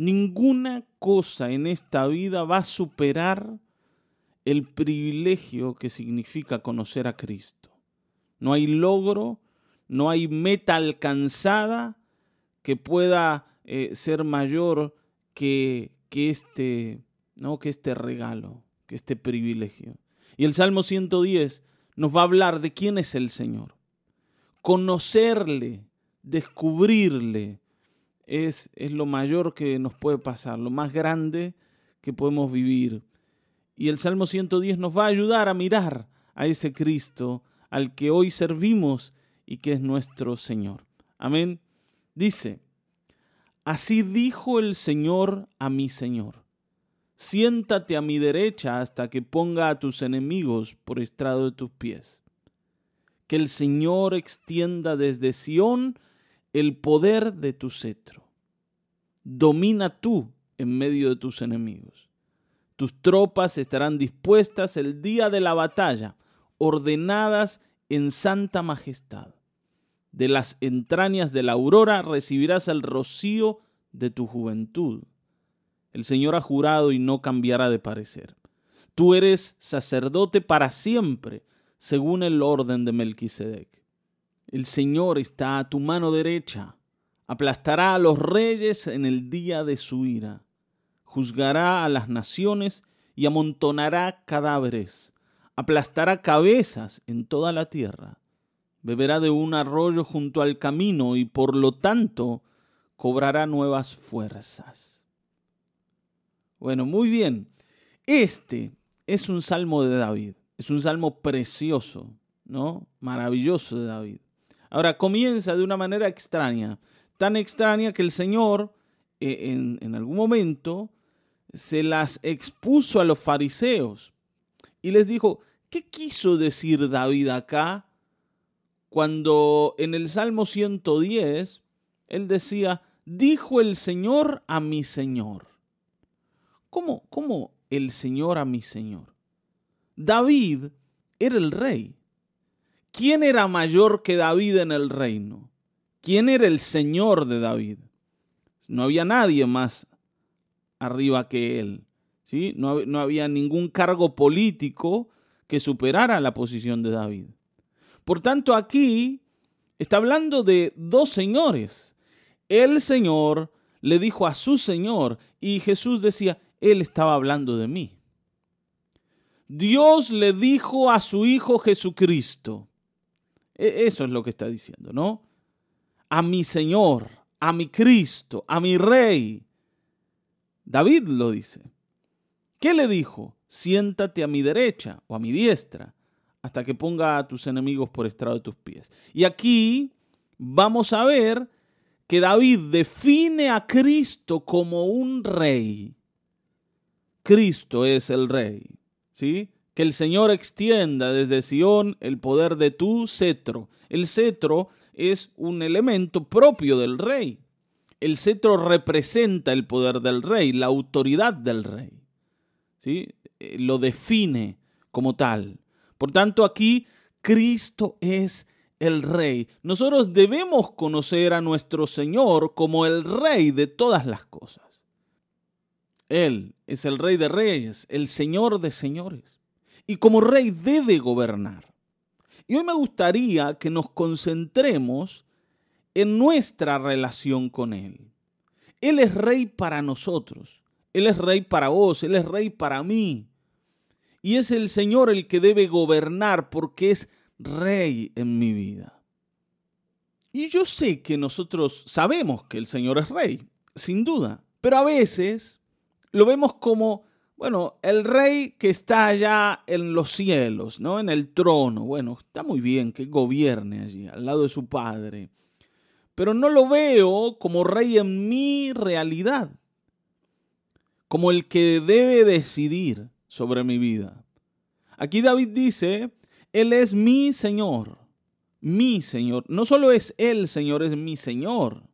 Ninguna cosa en esta vida va a superar el privilegio que significa conocer a Cristo. No hay logro, no hay meta alcanzada que pueda eh, ser mayor que, que, este, ¿no? que este regalo, que este privilegio. Y el Salmo 110 nos va a hablar de quién es el Señor. Conocerle, descubrirle, es, es lo mayor que nos puede pasar, lo más grande que podemos vivir. Y el Salmo 110 nos va a ayudar a mirar a ese Cristo al que hoy servimos y que es nuestro Señor. Amén. Dice, así dijo el Señor a mi Señor, siéntate a mi derecha hasta que ponga a tus enemigos por estrado de tus pies. Que el Señor extienda desde Sión el poder de tu cetro. Domina tú en medio de tus enemigos. Tus tropas estarán dispuestas el día de la batalla, ordenadas en santa majestad. De las entrañas de la aurora recibirás el rocío de tu juventud. El Señor ha jurado y no cambiará de parecer. Tú eres sacerdote para siempre, según el orden de Melquisedec. El Señor está a tu mano derecha, aplastará a los reyes en el día de su ira juzgará a las naciones y amontonará cadáveres, aplastará cabezas en toda la tierra, beberá de un arroyo junto al camino y por lo tanto cobrará nuevas fuerzas. Bueno, muy bien. Este es un salmo de David, es un salmo precioso, ¿no? Maravilloso de David. Ahora comienza de una manera extraña, tan extraña que el Señor eh, en, en algún momento se las expuso a los fariseos y les dijo, ¿qué quiso decir David acá cuando en el Salmo 110 él decía, dijo el Señor a mi Señor? ¿Cómo, cómo el Señor a mi Señor? David era el rey. ¿Quién era mayor que David en el reino? ¿Quién era el Señor de David? No había nadie más arriba que él. ¿sí? No, no había ningún cargo político que superara la posición de David. Por tanto, aquí está hablando de dos señores. El Señor le dijo a su Señor y Jesús decía, Él estaba hablando de mí. Dios le dijo a su Hijo Jesucristo. E, eso es lo que está diciendo, ¿no? A mi Señor, a mi Cristo, a mi Rey. David lo dice. ¿Qué le dijo? Siéntate a mi derecha o a mi diestra hasta que ponga a tus enemigos por estrado de tus pies. Y aquí vamos a ver que David define a Cristo como un rey. Cristo es el rey, ¿sí? Que el Señor extienda desde Sión el poder de tu cetro. El cetro es un elemento propio del rey el cetro representa el poder del rey, la autoridad del rey. ¿sí? Eh, lo define como tal. Por tanto, aquí Cristo es el rey. Nosotros debemos conocer a nuestro Señor como el rey de todas las cosas. Él es el rey de reyes, el Señor de señores. Y como rey debe gobernar. Y hoy me gustaría que nos concentremos en nuestra relación con Él. Él es rey para nosotros. Él es rey para vos, Él es rey para mí. Y es el Señor el que debe gobernar porque es rey en mi vida. Y yo sé que nosotros sabemos que el Señor es rey, sin duda, pero a veces lo vemos como, bueno, el rey que está allá en los cielos, ¿no? En el trono. Bueno, está muy bien que gobierne allí, al lado de su Padre pero no lo veo como rey en mi realidad, como el que debe decidir sobre mi vida. Aquí David dice, Él es mi Señor, mi Señor. No solo es Él, Señor, es mi Señor.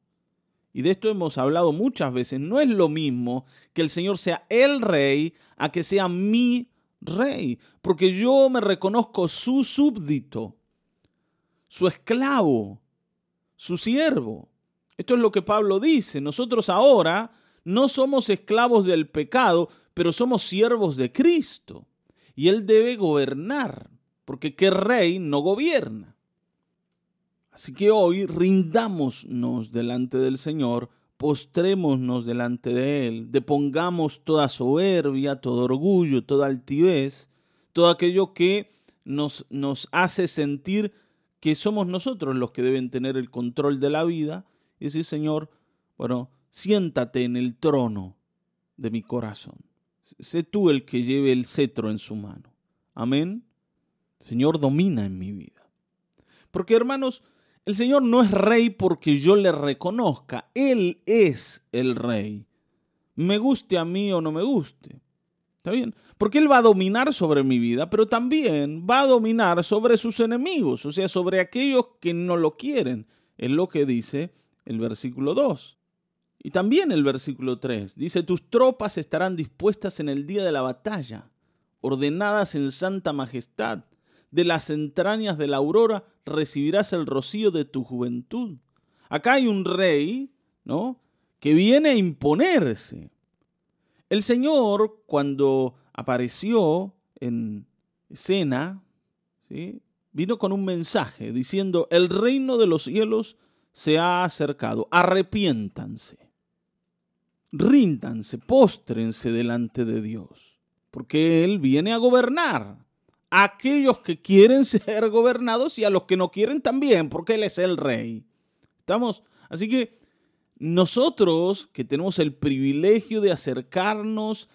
Y de esto hemos hablado muchas veces. No es lo mismo que el Señor sea el rey a que sea mi rey, porque yo me reconozco su súbdito, su esclavo su siervo. Esto es lo que Pablo dice. Nosotros ahora no somos esclavos del pecado, pero somos siervos de Cristo. Y Él debe gobernar, porque ¿qué rey no gobierna? Así que hoy rindámonos delante del Señor, postrémonos delante de Él, depongamos toda soberbia, todo orgullo, toda altivez, todo aquello que nos, nos hace sentir que somos nosotros los que deben tener el control de la vida y decir, Señor, bueno, siéntate en el trono de mi corazón. Sé tú el que lleve el cetro en su mano. Amén. Señor, domina en mi vida. Porque hermanos, el Señor no es rey porque yo le reconozca, Él es el rey. Me guste a mí o no me guste. ¿Está bien? Porque Él va a dominar sobre mi vida, pero también va a dominar sobre sus enemigos, o sea, sobre aquellos que no lo quieren. Es lo que dice el versículo 2. Y también el versículo 3. Dice, tus tropas estarán dispuestas en el día de la batalla, ordenadas en santa majestad de las entrañas de la aurora recibirás el rocío de tu juventud. Acá hay un rey, ¿no? Que viene a imponerse. El Señor, cuando apareció en escena, vino con un mensaje diciendo, el reino de los cielos se ha acercado, arrepiéntanse, ríndanse, póstrense delante de Dios, porque Él viene a gobernar a aquellos que quieren ser gobernados y a los que no quieren también, porque Él es el rey. ¿Estamos? Así que nosotros que tenemos el privilegio de acercarnos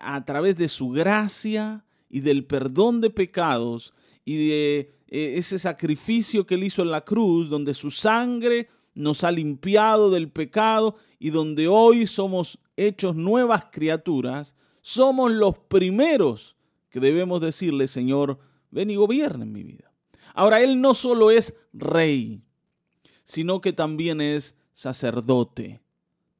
a través de su gracia y del perdón de pecados y de eh, ese sacrificio que él hizo en la cruz, donde su sangre nos ha limpiado del pecado y donde hoy somos hechos nuevas criaturas, somos los primeros que debemos decirle, Señor, ven y gobierna en mi vida. Ahora, Él no solo es rey, sino que también es sacerdote.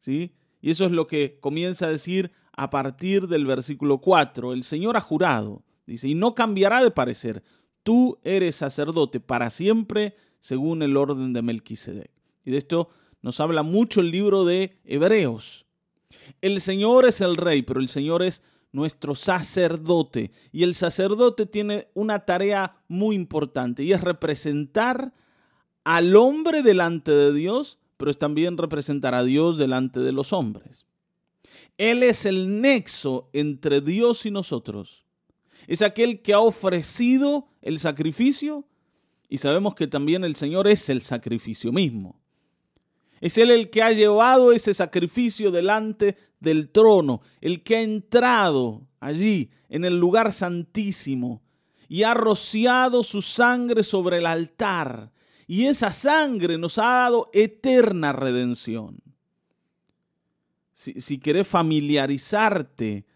¿sí? Y eso es lo que comienza a decir a partir del versículo 4. El Señor ha jurado, dice, y no cambiará de parecer. Tú eres sacerdote para siempre según el orden de Melquisedec. Y de esto nos habla mucho el libro de Hebreos. El Señor es el rey, pero el Señor es nuestro sacerdote. Y el sacerdote tiene una tarea muy importante y es representar al hombre delante de Dios, pero es también representar a Dios delante de los hombres. Él es el nexo entre Dios y nosotros. Es aquel que ha ofrecido el sacrificio y sabemos que también el Señor es el sacrificio mismo. Es Él el que ha llevado ese sacrificio delante del trono, el que ha entrado allí en el lugar santísimo y ha rociado su sangre sobre el altar. Y esa sangre nos ha dado eterna redención. Si, si querés familiarizarte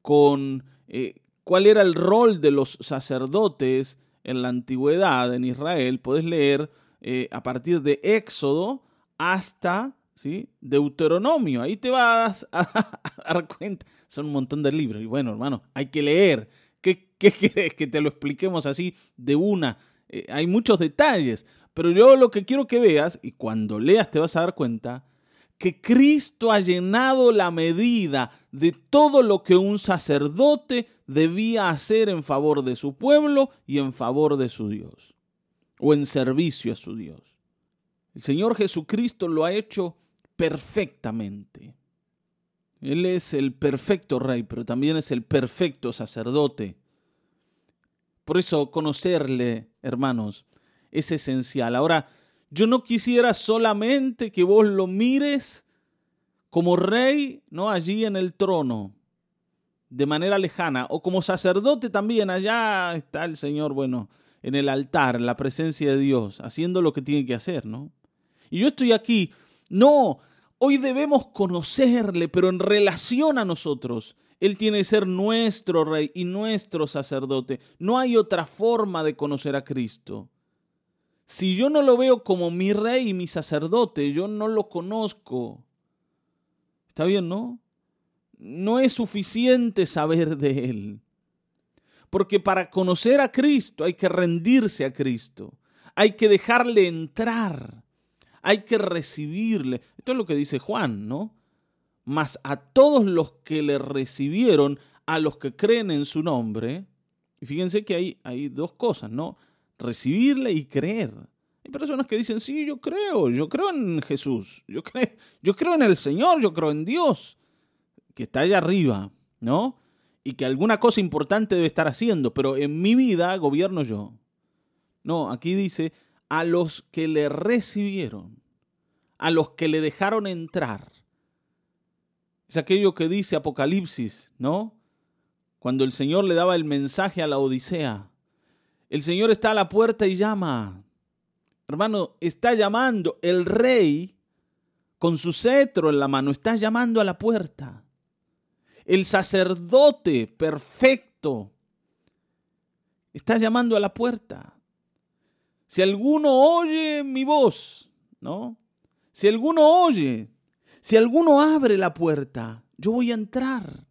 con eh, cuál era el rol de los sacerdotes en la antigüedad en Israel, puedes leer eh, a partir de Éxodo hasta ¿sí? Deuteronomio. Ahí te vas a, dar cuenta. Son un montón de libros. Y bueno, hermano, hay que leer. ¿Qué, qué quieres que te lo expliquemos así de una? Eh, hay muchos detalles. Pero yo lo que quiero que veas, y cuando leas te vas a dar cuenta, que Cristo ha llenado la medida de todo lo que un sacerdote debía hacer en favor de su pueblo y en favor de su Dios, o en servicio a su Dios. El Señor Jesucristo lo ha hecho perfectamente. Él es el perfecto rey, pero también es el perfecto sacerdote. Por eso conocerle, hermanos, es esencial. Ahora, yo no quisiera solamente que vos lo mires como rey, ¿no? Allí en el trono, de manera lejana, o como sacerdote también, allá está el Señor, bueno, en el altar, en la presencia de Dios, haciendo lo que tiene que hacer, ¿no? Y yo estoy aquí. No, hoy debemos conocerle, pero en relación a nosotros. Él tiene que ser nuestro rey y nuestro sacerdote. No hay otra forma de conocer a Cristo. Si yo no lo veo como mi rey y mi sacerdote, yo no lo conozco. ¿Está bien, no? No es suficiente saber de Él. Porque para conocer a Cristo hay que rendirse a Cristo. Hay que dejarle entrar hay que recibirle. Esto es lo que dice Juan, ¿no? mas a todos los que le recibieron, a los que creen en su nombre. Y fíjense que hay, hay dos cosas, ¿no? Recibirle y creer. Hay personas que dicen, sí, yo creo, yo creo en Jesús, yo creo, yo creo en el Señor, yo creo en Dios, que está allá arriba, ¿no? Y que alguna cosa importante debe estar haciendo, pero en mi vida gobierno yo. No, aquí dice, a los que le recibieron, a los que le dejaron entrar. Es aquello que dice Apocalipsis, ¿no? Cuando el Señor le daba el mensaje a la Odisea. El Señor está a la puerta y llama. Hermano, está llamando. El rey, con su cetro en la mano, está llamando a la puerta. El sacerdote perfecto está llamando a la puerta. Si alguno oye mi voz, ¿no? Si alguno oye, si alguno abre la puerta, yo voy a entrar.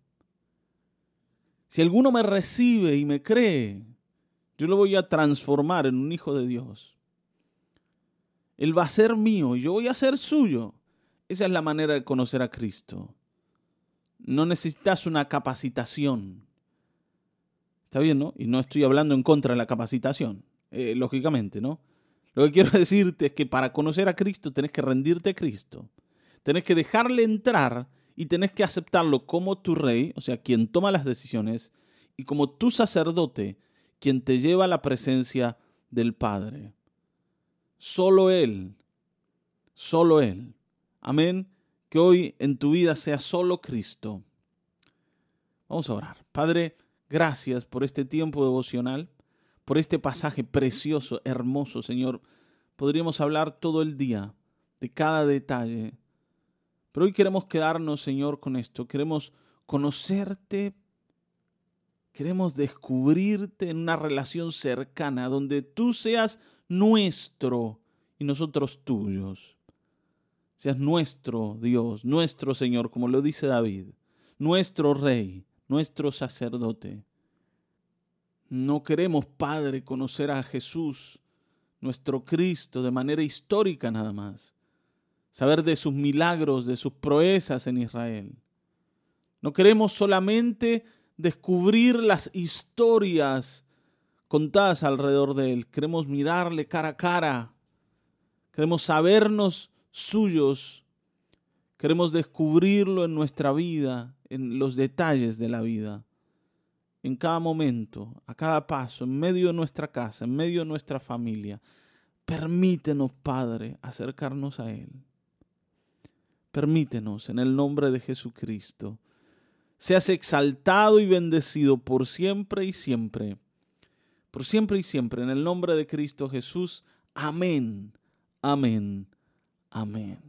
Si alguno me recibe y me cree, yo lo voy a transformar en un hijo de Dios. Él va a ser mío y yo voy a ser suyo. Esa es la manera de conocer a Cristo. No necesitas una capacitación. Está bien, ¿no? Y no estoy hablando en contra de la capacitación, eh, lógicamente, ¿no? Lo que quiero decirte es que para conocer a Cristo tenés que rendirte a Cristo. Tenés que dejarle entrar y tenés que aceptarlo como tu rey, o sea, quien toma las decisiones, y como tu sacerdote, quien te lleva a la presencia del Padre. Solo Él, solo Él. Amén. Que hoy en tu vida sea solo Cristo. Vamos a orar. Padre, gracias por este tiempo devocional, por este pasaje precioso, hermoso, Señor. Podríamos hablar todo el día de cada detalle. Pero hoy queremos quedarnos, Señor, con esto. Queremos conocerte. Queremos descubrirte en una relación cercana donde tú seas nuestro y nosotros tuyos. Seas nuestro Dios, nuestro Señor, como lo dice David, nuestro Rey, nuestro sacerdote. No queremos, Padre, conocer a Jesús, nuestro Cristo, de manera histórica nada más. Saber de sus milagros, de sus proezas en Israel. No queremos solamente descubrir las historias contadas alrededor de Él. Queremos mirarle cara a cara. Queremos sabernos suyos. Queremos descubrirlo en nuestra vida, en los detalles de la vida. En cada momento, a cada paso, en medio de nuestra casa, en medio de nuestra familia. Permítenos, Padre, acercarnos a Él. Permítenos en el nombre de Jesucristo. Seas exaltado y bendecido por siempre y siempre por siempre y siempre, en el nombre de Cristo Jesús. Amén, amén, amén.